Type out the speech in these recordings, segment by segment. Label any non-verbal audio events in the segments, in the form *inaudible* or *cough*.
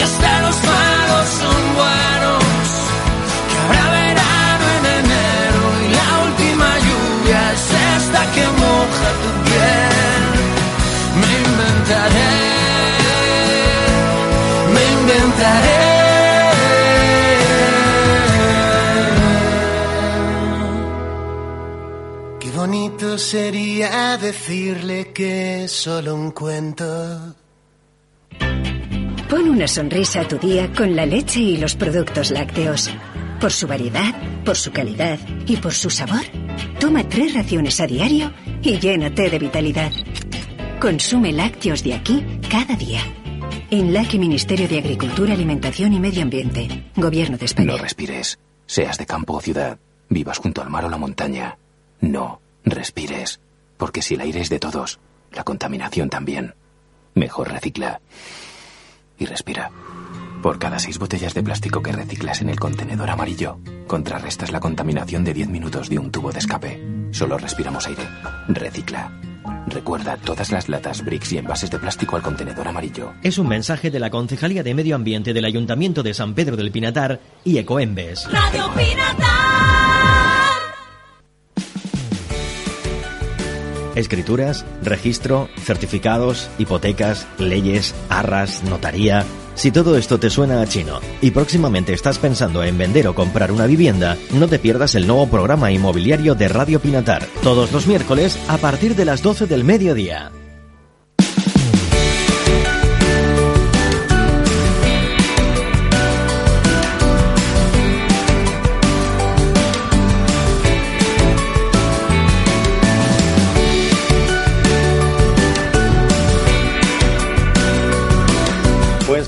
y hasta los malos son buenos. Que habrá verano en enero y la última lluvia es esta que moja tu piel. Me inventaré, me inventaré. Qué bonito sería decirle que es solo un cuento. Pon una sonrisa a tu día con la leche y los productos lácteos. Por su variedad, por su calidad y por su sabor. Toma tres raciones a diario y llénate de vitalidad. Consume lácteos de aquí cada día. Enlaque Ministerio de Agricultura, Alimentación y Medio Ambiente. Gobierno de España. No respires. Seas de campo o ciudad. Vivas junto al mar o la montaña. No respires. Porque si el aire es de todos, la contaminación también. Mejor recicla. Y respira. Por cada seis botellas de plástico que reciclas en el contenedor amarillo, contrarrestas la contaminación de 10 minutos de un tubo de escape. Solo respiramos aire. Recicla. Recuerda todas las latas, bricks y envases de plástico al contenedor amarillo. Es un mensaje de la Concejalía de Medio Ambiente del Ayuntamiento de San Pedro del Pinatar y Ecoembes. Radio Pinatar. Escrituras, registro, certificados, hipotecas, leyes, arras, notaría. Si todo esto te suena a chino y próximamente estás pensando en vender o comprar una vivienda, no te pierdas el nuevo programa inmobiliario de Radio Pinatar, todos los miércoles a partir de las 12 del mediodía.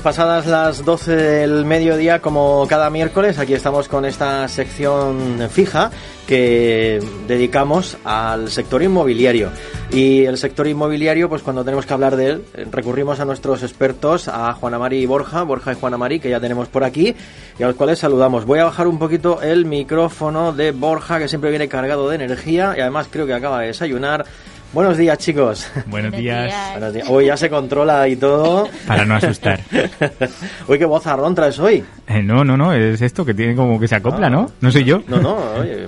Pasadas las 12 del mediodía, como cada miércoles, aquí estamos con esta sección fija que dedicamos al sector inmobiliario. Y el sector inmobiliario, pues cuando tenemos que hablar de él, eh, recurrimos a nuestros expertos, a Juana Mari y Borja, Borja y Juana Mari, que ya tenemos por aquí, y a los cuales saludamos. Voy a bajar un poquito el micrófono de Borja, que siempre viene cargado de energía y además creo que acaba de desayunar. Buenos días, chicos. Buenos días. Buenos días. Hoy ya se controla y todo. Para no asustar. *laughs* Uy, qué voz traes hoy. Eh, no, no, no, es esto que tiene como que se acopla, Ah. ¿no? No soy yo. No, no, oye,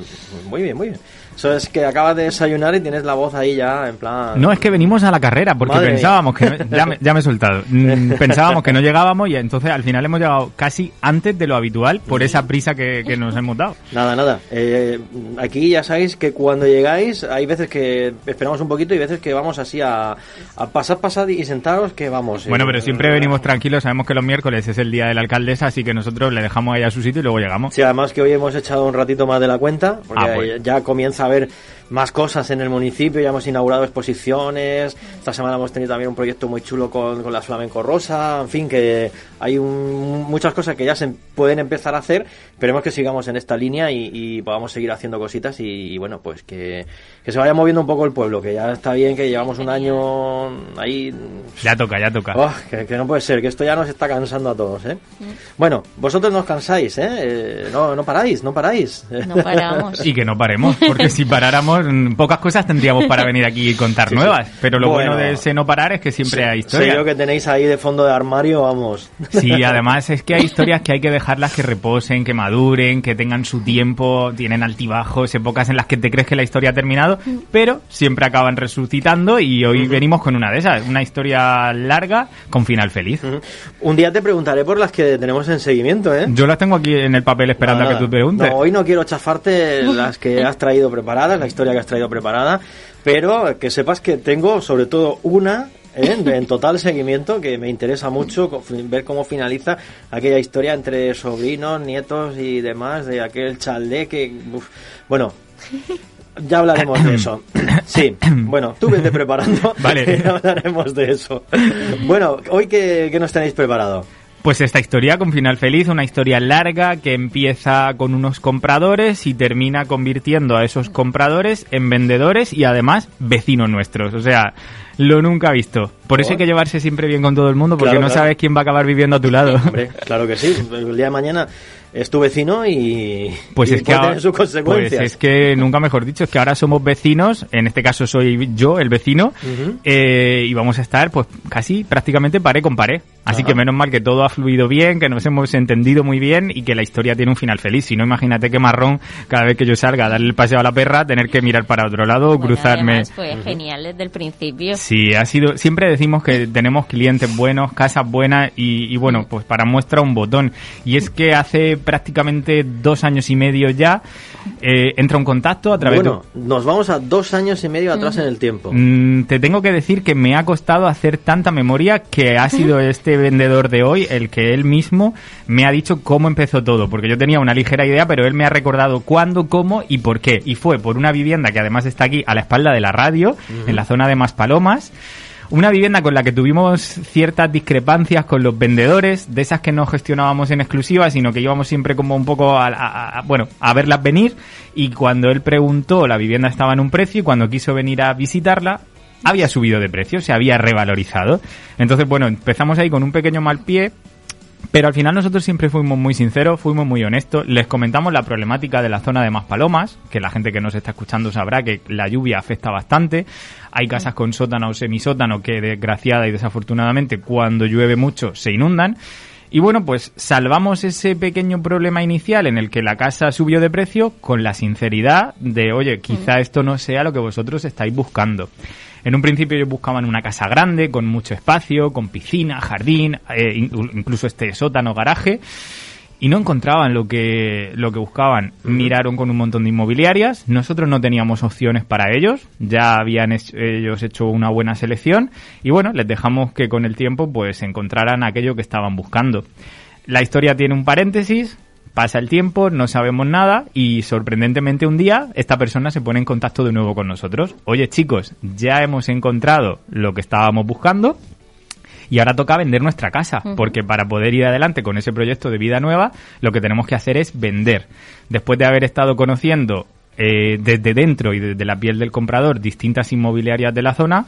muy bien, muy bien. Eso es que acabas de desayunar y tienes la voz ahí ya en plan... No, es que venimos a la carrera porque Madre pensábamos mía. que... no- *laughs* ya, me, ya me he soltado. Mm, *laughs* pensábamos que no llegábamos y entonces al final hemos llegado casi antes de lo habitual por esa prisa que, que nos hemos dado. Nada, nada. Eh, aquí ya sabéis que cuando llegáis hay veces que esperamos un poquito y veces que vamos así a, a pasar, pasar y sentaros que vamos. eh, Bueno, pero siempre venimos tranquilos, sabemos que los miércoles es el día de la alcaldesa, así que nosotros le dejamos ahí a su sitio y luego llegamos. Sí, además que hoy hemos echado un ratito más de la cuenta, porque Ah, pues. ya comienza a haber más cosas en el municipio, ya hemos inaugurado exposiciones, esta semana hemos tenido también un proyecto muy chulo con, con la Flamenco Rosa, en fin, que hay un- muchas cosas que ya se pueden empezar a hacer, esperemos que sigamos en esta línea y, y podamos seguir haciendo cositas y, y bueno, pues que, que se vaya moviendo un poco el pueblo, que ya está bien, que llevamos un año ahí... Ya toca, ya toca. Oh, que, que no puede ser, que esto ya nos está cansando a todos, ¿eh? Bueno, vosotros no os cansáis, ¿eh? Eh, no, no paráis, no paráis. No paramos. *laughs* Y que no paremos, porque si paráramos, mm, pocas cosas tendríamos para venir aquí y contar *laughs* Sí, sí. nuevas. Pero lo bueno, Bueno. de ese no parar es que siempre hay Sé historia. yo que tenéis ahí de fondo de armario, vamos. Sí, *laughs* además es que hay historias que hay que dejarlas que reposen, que maduren, que tengan su tiempo, tienen altibajos, épocas en las que te crees que la historia ha terminado, pero siempre acaban resucitando y hoy venimos con una de esas, una historia larga con final feliz. Un día te preguntaré por las que tenemos en seguimiento, ¿eh? Yo las tengo aquí en el papel esperando a Nada. que tú preguntes. No, hoy no quiero chafarte las que has traído preparadas, la historia que has traído preparada, pero que sepas que tengo sobre todo una ¿eh? en total seguimiento que me interesa mucho ver cómo finaliza aquella historia entre sobrinos, nietos y demás de aquel chalé que, uf, bueno, Ya hablaremos de eso. *coughs* Sí, bueno, tú vete preparando. Vale. *laughs* Ya hablaremos de eso. Bueno, hoy qué, qué nos tenéis preparado. Pues esta historia con final feliz, una historia larga que empieza con unos compradores y termina convirtiendo a esos compradores en vendedores y además vecinos nuestros. O sea, lo nunca visto. Por eso hay que llevarse siempre bien con todo el mundo porque Claro, no claro. sabes quién va a acabar viviendo a tu lado. Hombre, claro que sí. El día de mañana es tu vecino y, Pues y es que puede ahora- tener sus consecuencias. Pues es que nunca mejor dicho, es que ahora somos vecinos, en este caso soy yo el vecino, eh, y vamos a estar pues casi prácticamente paré con paré. Así Ajá. que menos mal que todo ha fluido bien, que nos hemos entendido muy bien y que la historia tiene un final feliz. Si no, imagínate qué marrón cada vez que yo salga a darle el paseo a la perra, tener que mirar para otro lado o Bueno, cruzarme. además fue genial desde el principio. Sí, ha sido. Siempre decimos que tenemos clientes buenos, casas buenas y, y bueno, pues para muestra un botón. Y es que hace prácticamente dos años y medio ya eh, entra un contacto a través Bueno, nos vamos a dos años y medio atrás en el tiempo. Mm, te tengo que decir que me ha costado hacer tanta memoria que ha *laughs* sido este vendedor de hoy el que él mismo me ha dicho cómo empezó todo, porque yo tenía una ligera idea, pero él me ha recordado cuándo, cómo y por qué. Y fue por una vivienda que además está aquí a la espalda de la radio, en la zona de Maspalomas. Una vivienda con la que tuvimos ciertas discrepancias con los vendedores, de esas que no gestionábamos en exclusiva, sino que íbamos siempre como un poco a, a- bueno, a verlas venir. Y cuando él preguntó, la vivienda estaba en un precio y cuando quiso venir a visitarla, había subido de precio, se había revalorizado. Entonces, bueno, empezamos ahí con un pequeño mal pie, pero al final nosotros siempre fuimos muy sinceros, fuimos muy honestos. Les comentamos la problemática de la zona de Maspalomas, que la gente que nos está escuchando sabrá que la lluvia afecta bastante. Hay casas con sótano o semisótano que desgraciada y desafortunadamente cuando llueve mucho se inundan. Y bueno, pues salvamos ese pequeño problema inicial en el que la casa subió de precio con la sinceridad de, oye, quizá esto no sea lo que vosotros estáis buscando. En un principio ellos buscaban una casa grande, con mucho espacio, con piscina, jardín, eh, in- incluso este sótano, garaje, y no encontraban lo que, lo que buscaban. Miraron con un montón de inmobiliarias, nosotros no teníamos opciones para ellos, ya habían ellos hecho una buena selección, y bueno, les dejamos que con el tiempo pues encontraran aquello que estaban buscando. La historia tiene un paréntesis, pasa el tiempo, no sabemos nada y sorprendentemente un día esta persona se pone en contacto de nuevo con nosotros. Oye chicos, ya hemos encontrado lo que estábamos buscando y ahora toca vender nuestra casa, porque para poder ir adelante con ese proyecto de vida nueva, lo que tenemos que hacer es vender. Después de haber estado conociendo eh, desde dentro y desde la piel del comprador distintas inmobiliarias de la zona,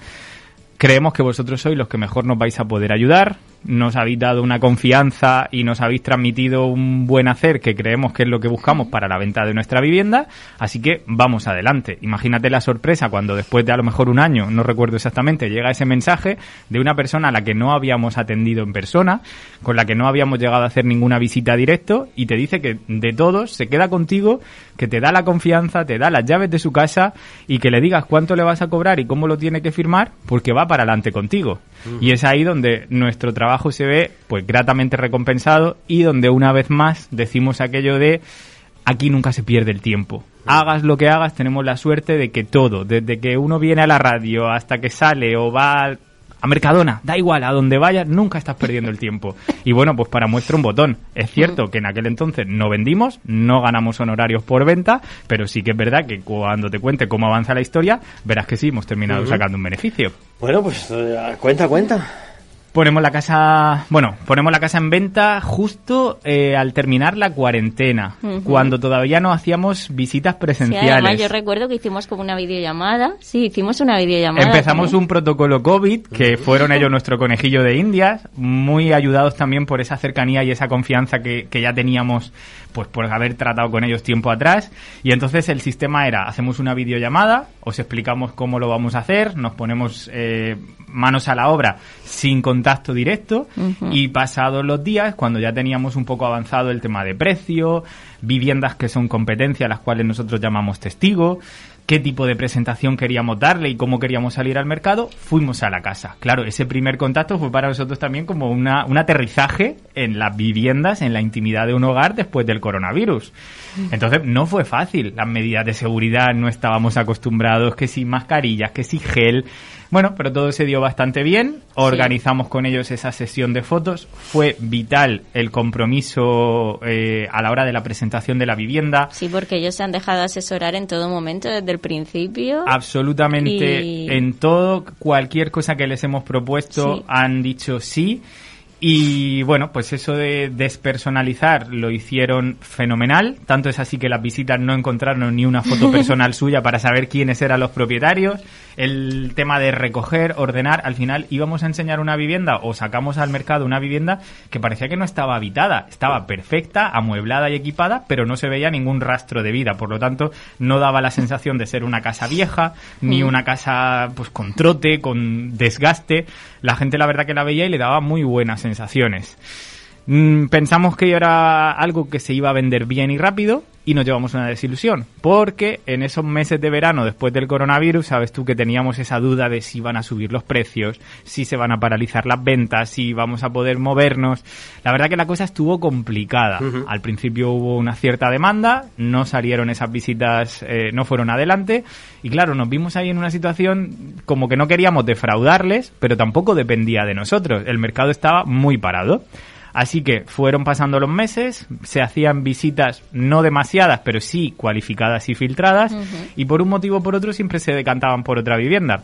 creemos que vosotros sois los que mejor nos vais a poder ayudar. Nos habéis dado una confianza y nos habéis transmitido un buen hacer que creemos que es lo que buscamos para la venta de nuestra vivienda. Así que vamos adelante. Imagínate la sorpresa cuando después de a lo mejor un año, no recuerdo exactamente, llega ese mensaje de una persona a la que no habíamos atendido en persona, con la que no habíamos llegado a hacer ninguna visita directo y te dice que de todos se queda contigo, que te da la confianza, te da las llaves de su casa y que le digas cuánto le vas a cobrar y cómo lo tiene que firmar porque va para adelante contigo. Y es ahí donde nuestro trabajo se ve pues gratamente recompensado y donde una vez más decimos aquello de aquí nunca se pierde el tiempo. Hagas lo que hagas, tenemos la suerte de que todo, desde que uno viene a la radio hasta que sale o va a Mercadona, da igual, a donde vayas, nunca estás perdiendo el tiempo. Y bueno, pues para muestra un botón. Es cierto que en aquel entonces no vendimos, no ganamos honorarios por venta, pero sí que es verdad que cuando te cuente cómo avanza la historia, verás que sí, hemos terminado sacando un beneficio. Bueno, pues eh, cuenta, cuenta. Ponemos la casa, bueno, ponemos la casa en venta justo eh, al terminar la cuarentena, cuando todavía no hacíamos visitas Sí, presenciales. además yo recuerdo que hicimos como una videollamada. Sí, hicimos una videollamada. Empezamos también. un protocolo COVID, que fueron ellos nuestro conejillo de indias, muy ayudados también por esa cercanía y esa confianza que, que ya teníamos pues por haber tratado con ellos tiempo atrás. Y entonces el sistema era, hacemos una videollamada, os explicamos cómo lo vamos a hacer, nos ponemos eh, manos a la obra sin contacto directo y pasados los días, cuando ya teníamos un poco avanzado el tema de precio, viviendas que son competencia, las cuales nosotros llamamos testigo, qué tipo de presentación queríamos darle y cómo queríamos salir al mercado, fuimos a la casa. Claro, ese primer contacto fue para nosotros también como una, un aterrizaje en las viviendas, en la intimidad de un hogar después del coronavirus. Entonces no fue fácil, las medidas de seguridad no estábamos acostumbrados, que si mascarillas, que si gel, Bueno, pero todo se dio bastante bien. Organizamos con ellos esa sesión de fotos. Fue vital el compromiso eh, a la hora de la presentación de la vivienda. Sí, porque ellos se han dejado asesorar en todo momento, desde el principio. Absolutamente Y- en todo, cualquier cosa que les hemos propuesto Sí. han dicho sí. Y bueno, pues eso de despersonalizar lo hicieron fenomenal. Tanto es así que las visitas no encontraron ni una foto *laughs* personal suya para saber quiénes eran los propietarios. El tema de recoger, ordenar, al final íbamos a enseñar una vivienda o sacamos al mercado una vivienda que parecía que no estaba habitada. Estaba perfecta, amueblada y equipada, pero no se veía ningún rastro de vida. Por lo tanto, no daba la sensación de ser una casa vieja, ni una casa pues con trote, con desgaste. La gente la verdad que la veía y le daba muy buenas sensaciones. Mm, pensamos que era algo que se iba a vender bien y rápido y nos llevamos una desilusión, porque en esos meses de verano después del coronavirus, sabes tú que teníamos esa duda de si van a subir los precios, si se van a paralizar las ventas, si vamos a poder movernos. La verdad que la cosa estuvo complicada. Al principio hubo una cierta demanda, no salieron esas visitas, eh, no fueron adelante y claro, nos vimos ahí en una situación como que no queríamos defraudarles, pero tampoco dependía de nosotros. El mercado estaba muy parado. Así que fueron pasando los meses, se hacían visitas no demasiadas, pero sí cualificadas y filtradas, y por un motivo o por otro siempre se decantaban por otra vivienda.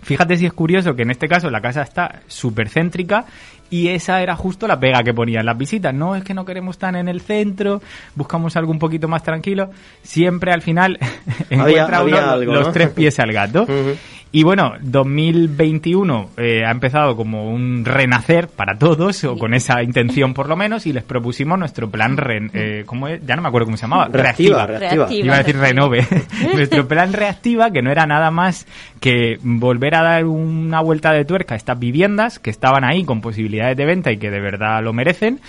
Fíjate si es curioso que en este caso la casa está súper céntrica y esa era justo la pega que ponían las visitas. No es que no queremos estar en el centro, buscamos algo un poquito más tranquilo. Siempre al final *laughs* encuentra había uno algo, los ¿no? tres pies al gato. *laughs* Y bueno, 2021 eh, ha empezado como un renacer para todos, o con esa intención por lo menos, y les propusimos nuestro plan, re- eh, ¿cómo es? ya no me acuerdo cómo se llamaba, Reactiva, reactiva. Reactiva. Iba a decir renove. *laughs* Nuestro plan reactiva, que no era nada más que volver a dar una vuelta de tuerca a estas viviendas que estaban ahí con posibilidades de venta y que de verdad lo merecen.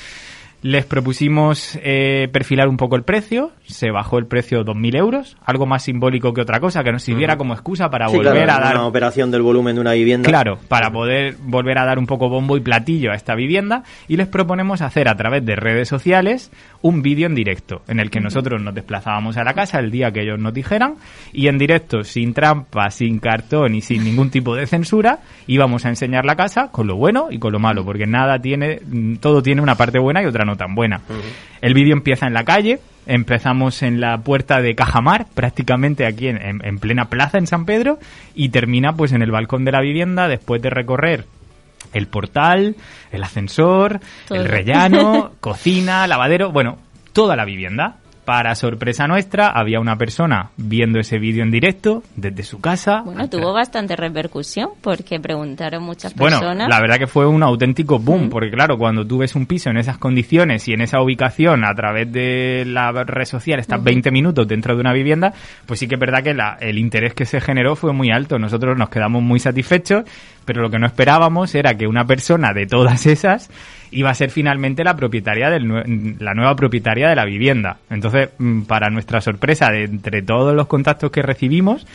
Les propusimos eh, perfilar un poco el precio, se bajó el precio 2.000 euros, algo más simbólico que otra cosa, que nos sirviera como excusa para Sí, volver claro, a dar una operación del volumen de una vivienda. Claro, para poder volver a dar un poco bombo y platillo a esta vivienda. Y les proponemos hacer a través de redes sociales un vídeo en directo en el que nosotros nos desplazábamos a la casa el día que ellos nos dijeran. Y en directo, sin trampa, sin cartón y sin ningún tipo de censura, íbamos a enseñar la casa con lo bueno y con lo malo, porque nada tiene, todo tiene una parte buena y otra no tan buena. El vídeo empieza en la calle, empezamos en la puerta de Cajamar, prácticamente aquí en, en- en plena plaza en San Pedro, y termina pues en el balcón de la vivienda después de recorrer el portal, el ascensor, Todo. el rellano, *laughs* cocina, lavadero, bueno, toda la vivienda. Para sorpresa nuestra, había una persona viendo ese vídeo en directo desde su casa. Bueno, tuvo bastante repercusión porque preguntaron muchas bueno, personas. la verdad que fue un auténtico boom, porque claro, cuando tú ves un piso en esas condiciones y en esa ubicación a través de la red social, estás 20 minutos dentro de una vivienda, pues sí que es verdad que la- el interés que se generó fue muy alto. Nosotros nos quedamos muy satisfechos, pero lo que no esperábamos era que una persona de todas esas iba a ser finalmente la propietaria del la nueva propietaria de la vivienda. Entonces, mm, para nuestra sorpresa, de entre todos los contactos que recibimos,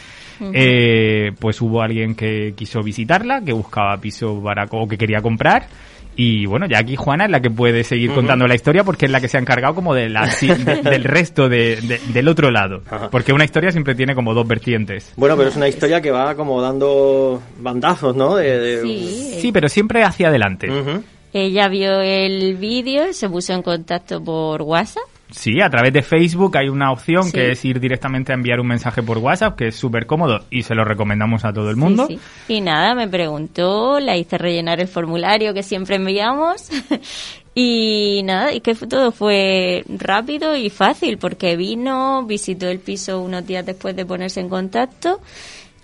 eh, pues hubo alguien que quiso visitarla, que buscaba piso para o que quería comprar. Y bueno, ya aquí Juana es la que puede seguir contando la historia porque es la que se ha encargado como de la, de- *laughs* del resto de- de- del otro lado. Ajá. Porque una historia siempre tiene como dos vertientes. Bueno, pero es una historia que va como dando bandazos, ¿no? De, de- Sí, Sí, pero siempre hacia adelante. Ujú. Ella vio el vídeo y se puso en contacto por WhatsApp. Sí, a través de Facebook hay una opción Sí. que es ir directamente a enviar un mensaje por WhatsApp, que es súper cómodo y se lo recomendamos a todo el mundo. Sí, sí. Y nada, me preguntó, la hice rellenar el formulario que siempre enviamos. *laughs* y nada, y que todo fue rápido y fácil porque vino, visitó el piso unos días después de ponerse en contacto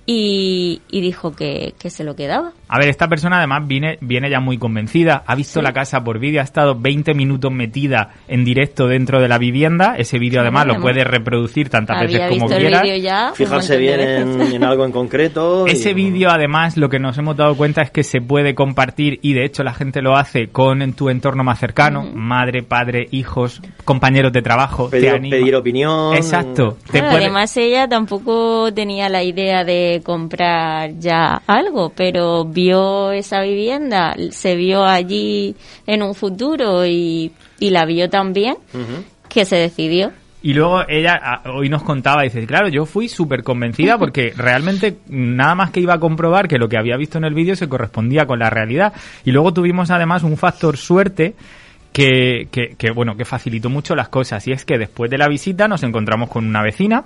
y, y dijo que, que se lo quedaba. A ver, esta persona además viene, viene ya muy convencida, ha visto la casa por vídeo, ha estado 20 minutos metida en directo dentro de la vivienda, ese vídeo además lo además, puede reproducir tantas Había veces como visto el quiera. vídeo ya. Fijarse bien en, algo en concreto. y- Ese vídeo además lo que nos hemos dado cuenta es que se puede compartir y de hecho la gente lo hace con en tu entorno más cercano, madre, padre, hijos, compañeros de trabajo, pedir, te anima. pedir opinión. Exacto. Te Claro, puede- Además ella tampoco tenía la idea de comprar ya algo, pero vio esa vivienda, se vio allí en un futuro y, y la vio tan bien Ujú. que se decidió. Y luego ella a- hoy nos contaba, dice, claro, yo fui súper convencida porque realmente nada más que iba a comprobar que lo que había visto en el vídeo se correspondía con la realidad. Y luego tuvimos además un factor suerte que, que, que, bueno, que facilitó mucho las cosas. Y es que después de la visita nos encontramos con una vecina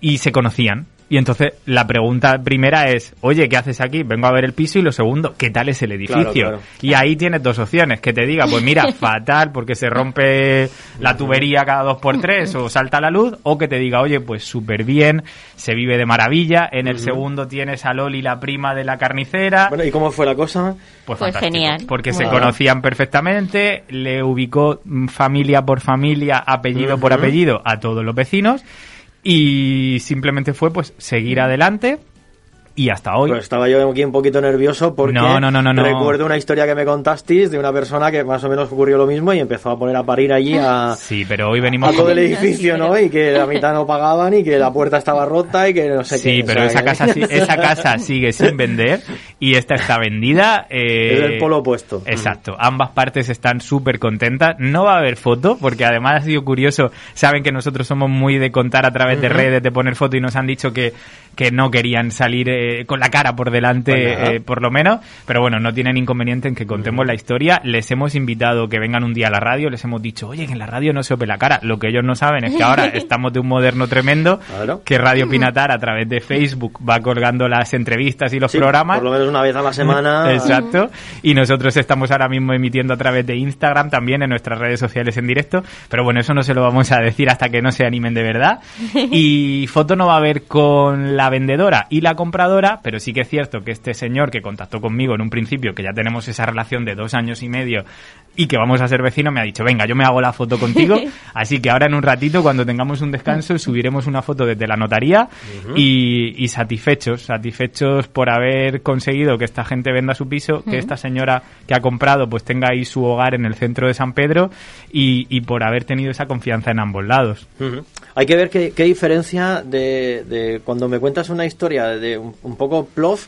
y se conocían. Y entonces la pregunta primera es, oye, ¿qué haces aquí? Vengo a ver el piso y lo segundo, ¿qué tal es el edificio? Claro, claro. Y ahí tienes dos opciones, que te diga, pues mira, *laughs* fatal porque se rompe la tubería cada dos por tres o salta la luz, o que te diga, oye, pues súper bien, se vive de maravilla. En el segundo tienes a Loli, la prima de la carnicera. Bueno, ¿y cómo fue la cosa? Pues, Pues genial. Porque se conocían perfectamente, le ubicó mm, familia por familia, apellido por apellido a todos los vecinos y simplemente fue pues seguir adelante y hasta hoy. Pues estaba yo aquí un poquito nervioso porque No, no, no, no, no. recuerdo una historia que me contasteis de una persona que más o menos ocurrió lo mismo y empezó a poner a parir allí a, *laughs* Sí, pero hoy venimos a todo con- el edificio, ¿no? Y que la mitad no pagaban y que la puerta estaba rota y que no sé qué. Sí, o pero sea, esa casa, sí- esa casa sigue sin vender y esta está vendida. eh, Es el polo opuesto. Exacto. Ambas partes están súper contentas. No va a haber foto porque además ha sido curioso. Saben que nosotros somos muy de contar a través de redes, de poner foto y nos han dicho que, que no querían salir eh, con la cara por delante, Pues eh, por lo menos. Pero bueno, no tienen inconveniente en que contemos la historia. Les hemos invitado que vengan un día a la radio. Les hemos dicho, oye, que en la radio no se ope la cara. Lo que ellos no saben es que ahora *laughs* estamos de un moderno tremendo Claro. que Radio Pinatar a través de Facebook va colgando las entrevistas y los Sí, programas. Por lo menos una vez a la semana. *laughs* Exacto. Y nosotros estamos ahora mismo emitiendo a través de Instagram también en nuestras redes sociales en directo. Pero bueno, eso no se lo vamos a decir hasta que no se animen de verdad. *laughs* Y foto no va a haber con la vendedora y la compradora, pero sí que es cierto que este señor que contactó conmigo en un principio, que ya tenemos esa relación de dos años y medio y que vamos a ser vecinos, me ha dicho, venga, yo me hago la foto *laughs* contigo. Así que ahora en un ratito, cuando tengamos un descanso, subiremos una foto desde la notaría y, y satisfechos, satisfechos por haber conseguido que esta gente venda su piso, que esta señora que ha comprado pues tenga ahí su hogar en el centro de San Pedro y, y por haber tenido esa confianza en ambos lados. Hay que ver qué, diferencia de, de cuando me cuentas una historia de un, un poco plof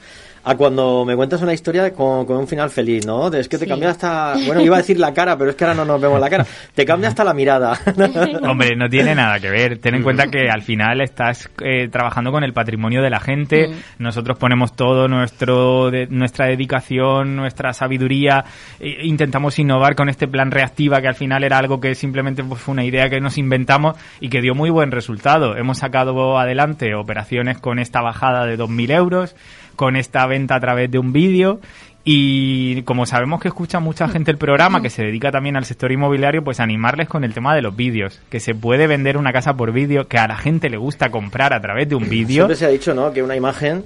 a cuando me cuentas una historia con, con un final feliz, ¿no? De- Es que te Sí. cambia hasta... Bueno, iba a decir la cara, pero es que ahora no nos vemos la cara. Te cambia hasta la mirada. *laughs* Hombre, no tiene nada que ver. Ten en cuenta que al final estás eh, trabajando con el patrimonio de la gente. Nosotros ponemos todo nuestro de- nuestra dedicación, nuestra sabiduría. e- intentamos innovar con este plan reactiva que al final era algo que simplemente pues, fue una idea que nos inventamos y que dio muy buen resultado. Hemos sacado adelante operaciones con esta bajada de 2.000 euros, con esta venta a través de un vídeo. Y como sabemos que escucha mucha gente el programa, que se dedica también al sector inmobiliario, pues animarles con el tema de los vídeos. Que se puede vender una casa por vídeo, que a la gente le gusta comprar a través de un vídeo. Siempre se ha dicho, ¿no? Que una imagen...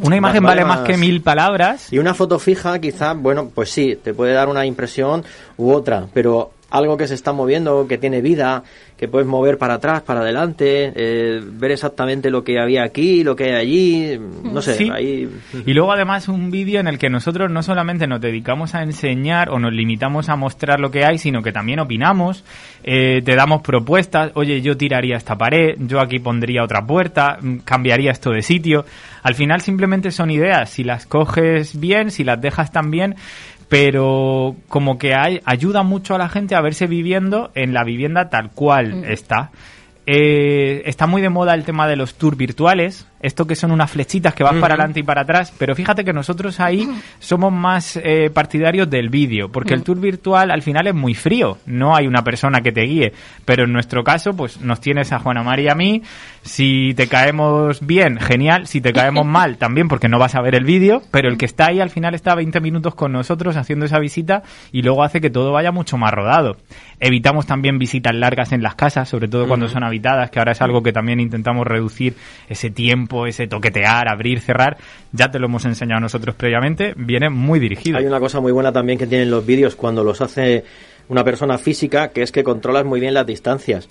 Una imagen vale más que mil palabras. Y una foto fija, quizá, bueno, pues sí, te puede dar una impresión u otra, pero algo que se está moviendo, que tiene vida, que puedes mover para atrás, para adelante, eh, ver exactamente lo que había aquí, lo que hay allí, no sé, Sí. ahí... Y luego además un vídeo en el que nosotros no solamente nos dedicamos a enseñar o nos limitamos a mostrar lo que hay, sino que también opinamos, eh, te damos propuestas, oye, yo tiraría esta pared, yo aquí pondría otra puerta, mm, cambiaría esto de sitio. Al final simplemente son ideas, si las coges bien, si las dejas tan bien, pero como que hay, ayuda mucho a la gente a verse viviendo en la vivienda tal cual está. Eh, está muy de moda el tema de los tours virtuales, esto que son unas flechitas que van para adelante y para atrás, pero fíjate que nosotros ahí somos más eh, partidarios del vídeo, porque el tour virtual al final es muy frío, no hay una persona que te guíe, pero en nuestro caso pues nos tienes a Juana María y a mí, si te caemos bien, genial, si te caemos *laughs* mal también porque no vas a ver el vídeo, pero el que está ahí al final está 20 minutos con nosotros haciendo esa visita y luego hace que todo vaya mucho más rodado. Evitamos también visitas largas en las casas, sobre todo cuando son habitadas, que ahora es algo que también intentamos reducir ese tiempo, ese toquetear, abrir, cerrar. Ya te lo hemos enseñado nosotros previamente, viene muy dirigido. Hay una cosa muy buena también que tienen los vídeos cuando los hace una persona física, que es que controlas muy bien las distancias.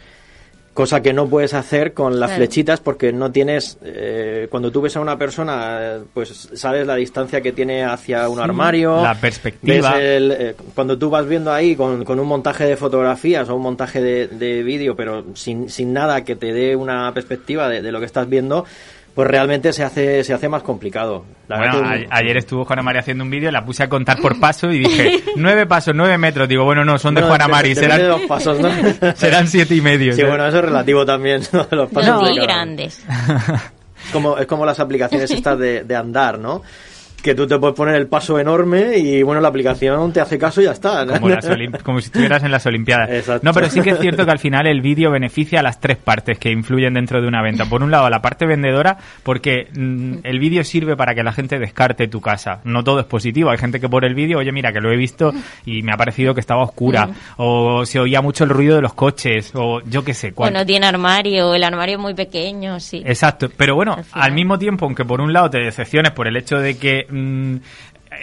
Cosa que no puedes hacer con las Claro. flechitas porque no tienes... eh, cuando tú ves a una persona, pues sabes la distancia que tiene hacia un armario. la perspectiva. ves el, eh, cuando tú vas viendo ahí con, con un montaje de fotografías o un montaje de, de vídeo, pero sin, sin nada que te dé una perspectiva de, de lo que estás viendo, pues realmente se hace, se hace más complicado. La Bueno, que- ayer estuvo Juana María haciendo un vídeo, la puse a contar por paso y dije, *laughs* nueve pasos, nueve metros. Digo, bueno, no, son de Bueno, Juana de- Mari, de serán, los pasos, ¿no? *laughs* serán siete y medio. Sí, ¿sabes? bueno, eso es relativo también, *laughs* ¿no? De los pasos No, de muy grandes. Es como, es como las aplicaciones estas de, de andar, ¿no? Que tú te puedes poner el paso enorme y, bueno, la aplicación te hace caso y ya está. ¿no? Como, las Olim- como si estuvieras en las Olimpiadas. Exacto. No, pero sí que es cierto que al final el vídeo beneficia a las tres partes que influyen dentro de una venta. Por un lado, a la parte vendedora, porque mm, el vídeo sirve para que la gente descarte tu casa. No todo es positivo. Hay gente que por el vídeo, oye, mira, que lo he visto y me ha parecido que estaba oscura. O se oía mucho el ruido de los coches. O yo qué sé. O cuál- no tiene armario, o el armario es muy pequeño, sí. Exacto, pero bueno, al mismo tiempo, aunque por un lado te decepciones por el hecho de que mm,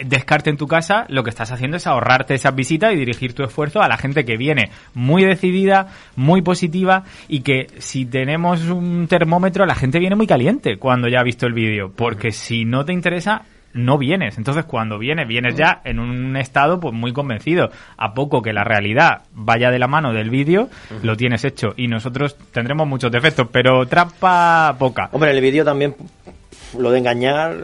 descarte en tu casa, lo que estás haciendo es ahorrarte esas visitas y dirigir tu esfuerzo a la gente que viene muy decidida, muy positiva y que si tenemos un termómetro, la gente viene muy caliente cuando ya ha visto el vídeo, porque si no te interesa no vienes. Entonces, cuando vienes, vienes ya en un estado pues muy convencido. A poco que la realidad vaya de la mano del vídeo, lo tienes hecho. Y nosotros tendremos muchos defectos, pero trampa poca. Hombre, el vídeo también lo de engañar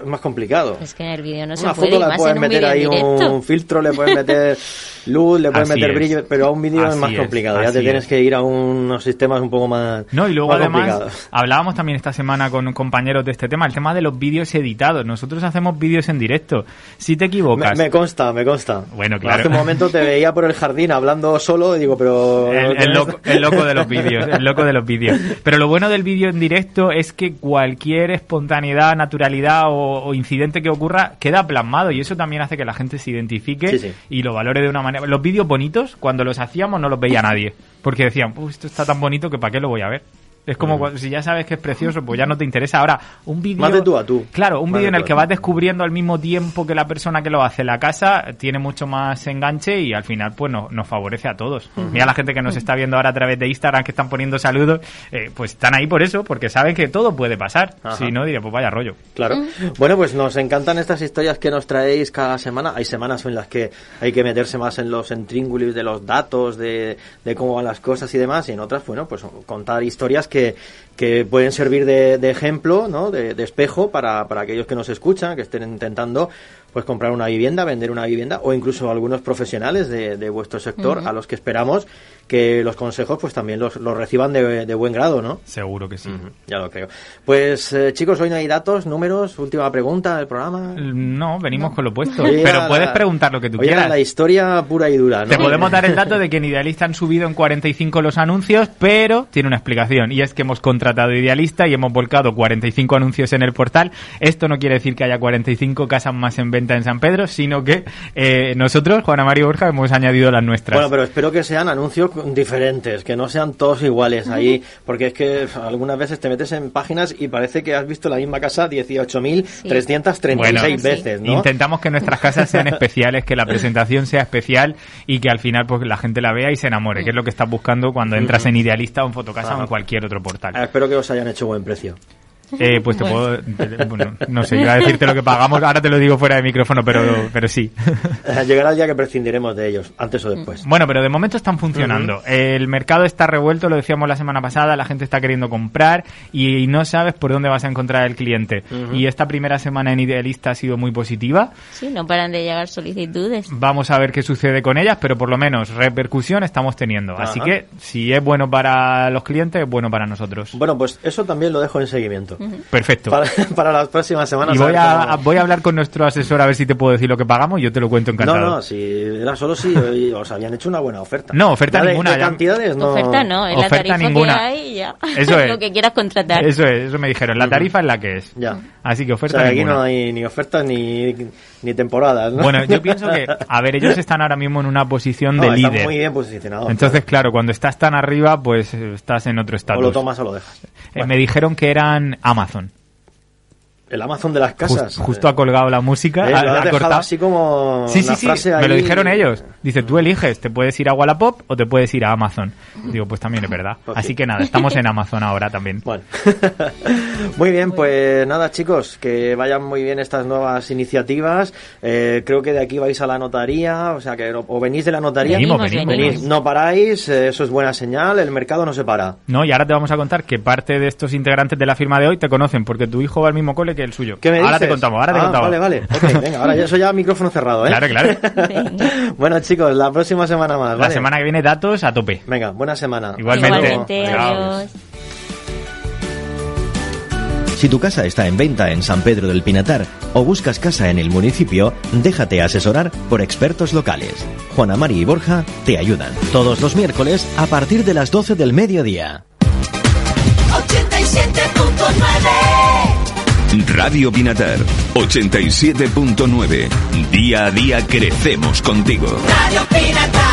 es más complicado. Es que en el vídeo no se Una puede, foto y le puedes un meter ahí directo. un filtro, le puedes meter *laughs* luz, le puedes Así meter es. brillo, pero a un vídeo es más es, complicado. Ya te tienes es. que ir a unos sistemas un poco más, No, y luego más además complicados. hablábamos también esta semana con compañeros de este tema, el tema de los vídeos editados. Nosotros hacemos vídeos en directo. Si te Me, equivocas, me consta, me consta. Bueno, claro. Hace un momento te veía por el jardín hablando solo y digo, pero... *laughs* El, el loco, el loco de los vídeos, el loco de los vídeos. Pero lo bueno del vídeo en directo es que cualquier espontaneidad, naturalidad o, o incidente que ocurra queda plasmado y eso también hace que la gente se identifique Sí, sí. y lo valore de una manera. Los vídeos bonitos, cuando los hacíamos no los veía nadie, porque decían, "Uf, esto está tan bonito que para qué lo voy a ver. Es como cuando- si ya sabes que es precioso, pues ya no te interesa. Ahora, un vídeo. Más de tú a tú. Claro, un vídeo de en el que vas descubriendo al mismo tiempo que la persona que lo hace la casa tiene mucho más enganche y al final pues no- nos favorece a todos. Mira la gente que nos está viendo ahora a través de Instagram que están poniendo saludos, eh, pues están ahí por eso, porque saben que todo puede pasar. Ajá. Si no, diría, pues vaya rollo. Claro. Bueno, pues nos encantan estas historias que nos traéis cada semana. Hay semanas en las que hay que meterse más en los intríngulis de los datos, de, de cómo van las cosas y demás, y en otras, bueno, pues contar historias que, que pueden servir de, de ejemplo, ¿no? De, de espejo para, para aquellos que nos escuchan, que estén intentando pues comprar una vivienda, vender una vivienda o incluso algunos profesionales de, de vuestro sector a los que esperamos que los consejos pues también los, los reciban de, de buen grado, ¿no? Seguro que sí. Ya lo creo. Pues eh, chicos, hoy no hay datos, números, última pregunta del programa. No, venimos con lo opuesto. Hoy Pero la- puedes preguntar lo que tú hoy era quieras. la historia pura y dura, ¿no? Te podemos dar el dato de que en Idealista han subido en 45 los anuncios, pero tiene una explicación. Y es que hemos contratado Idealista y hemos volcado 45 anuncios en el portal. Esto no quiere decir que haya 45 casas más en venta en San Pedro, sino que eh, nosotros, Juana María Borja, hemos añadido las nuestras. Bueno, pero espero que sean anuncios diferentes, que no sean todos iguales ahí, porque es que algunas veces te metes en páginas y parece que has visto la misma casa 18.336 Bueno, veces, ¿no? Intentamos que nuestras casas sean *laughs* especiales, que la presentación sea especial y que al final pues la gente la vea y se enamore, que es lo que estás buscando cuando entras en Idealista o en Fotocasa o en cualquier otro portal. Ah, espero que os hayan hecho buen precio. Eh, pues te puedo. te- bueno, no sé, iba a decirte lo que pagamos, ahora te lo digo fuera de micrófono, pero, *laughs* pero sí. Eh, Llegará el día que prescindiremos de ellos, antes o después. Bueno, pero de momento están funcionando. El mercado está revuelto, lo decíamos la semana pasada, la gente está queriendo comprar y no sabes por dónde vas a encontrar el cliente. Y esta primera semana en Idealista ha sido muy positiva. Sí, no paran de llegar solicitudes. Vamos a ver qué sucede con ellas, pero por lo menos repercusión estamos teniendo. Así Ajá. que si es bueno para los clientes, es bueno para nosotros. Bueno, pues eso también lo dejo en seguimiento. Perfecto. Para, *laughs* para las próximas semanas. Y voy a, cómo- voy a hablar con nuestro asesor a ver si te puedo decir lo que pagamos y yo te lo cuento No, encantado. no, si era solo si *laughs* os habían hecho una buena oferta. No, oferta Ya de- ninguna, De, ya- cantidades, no. Oferta no, es la Oferta tarifa ninguna. que hay ya. Eso *laughs* es. lo que quieras contratar. Eso es, eso me dijeron. La tarifa es la que es. Ya. Así que O oferta aquí ninguna. no hay ni ofertas ni, ni temporadas, ¿no? Bueno, yo pienso que, a ver, ellos están ahora mismo en una posición No, de están líder. muy bien posicionados. Entonces, claro, cuando estás tan arriba, pues eh, estás en otro o estatus. lo tomas o lo dejas. Eh, Me dijeron que eran Amazon. El Amazon de las casas. justo ha colgado la música. Eh, ha, ha dejado cortado. así como Sí, sí, sí. frase Me lo dijeron ellos. Dice, tú eliges, te puedes ir a Wallapop o te puedes ir a Amazon. Digo, pues también es verdad. Así sí. que nada, estamos en Amazon ahora también. Bueno, *laughs* muy bien, pues nada chicos, que vayan muy bien estas nuevas iniciativas. Eh, creo que de aquí vais a la notaría, o sea que o venís de la notaría, Venimos, Venimos, venimos. venimos. no paráis, eh, eso es buena señal, el mercado no se para. No, y ahora te vamos a contar que parte de estos integrantes de la firma de hoy te conocen porque tu hijo va al mismo cole que el suyo. ¿Qué me ahora dices? te contamos, ahora te Ah, contamos. Vale, vale, ok, venga, ahora ya eso ya micrófono cerrado, ¿eh? Claro, claro. *laughs* bueno chicos, la próxima semana más, La ¿vale? semana que viene datos a tope. Venga, buena semana. Igualmente. Igualmente, adiós. Si tu casa está en venta en San Pedro del Pinatar o buscas casa en el municipio, déjate asesorar por expertos locales. Juana Mari y Borja te ayudan. Todos los miércoles a partir de las 12 del mediodía. 87.9 Radio Pinatar 87.9 Día a día crecemos contigo. Radio Pinatar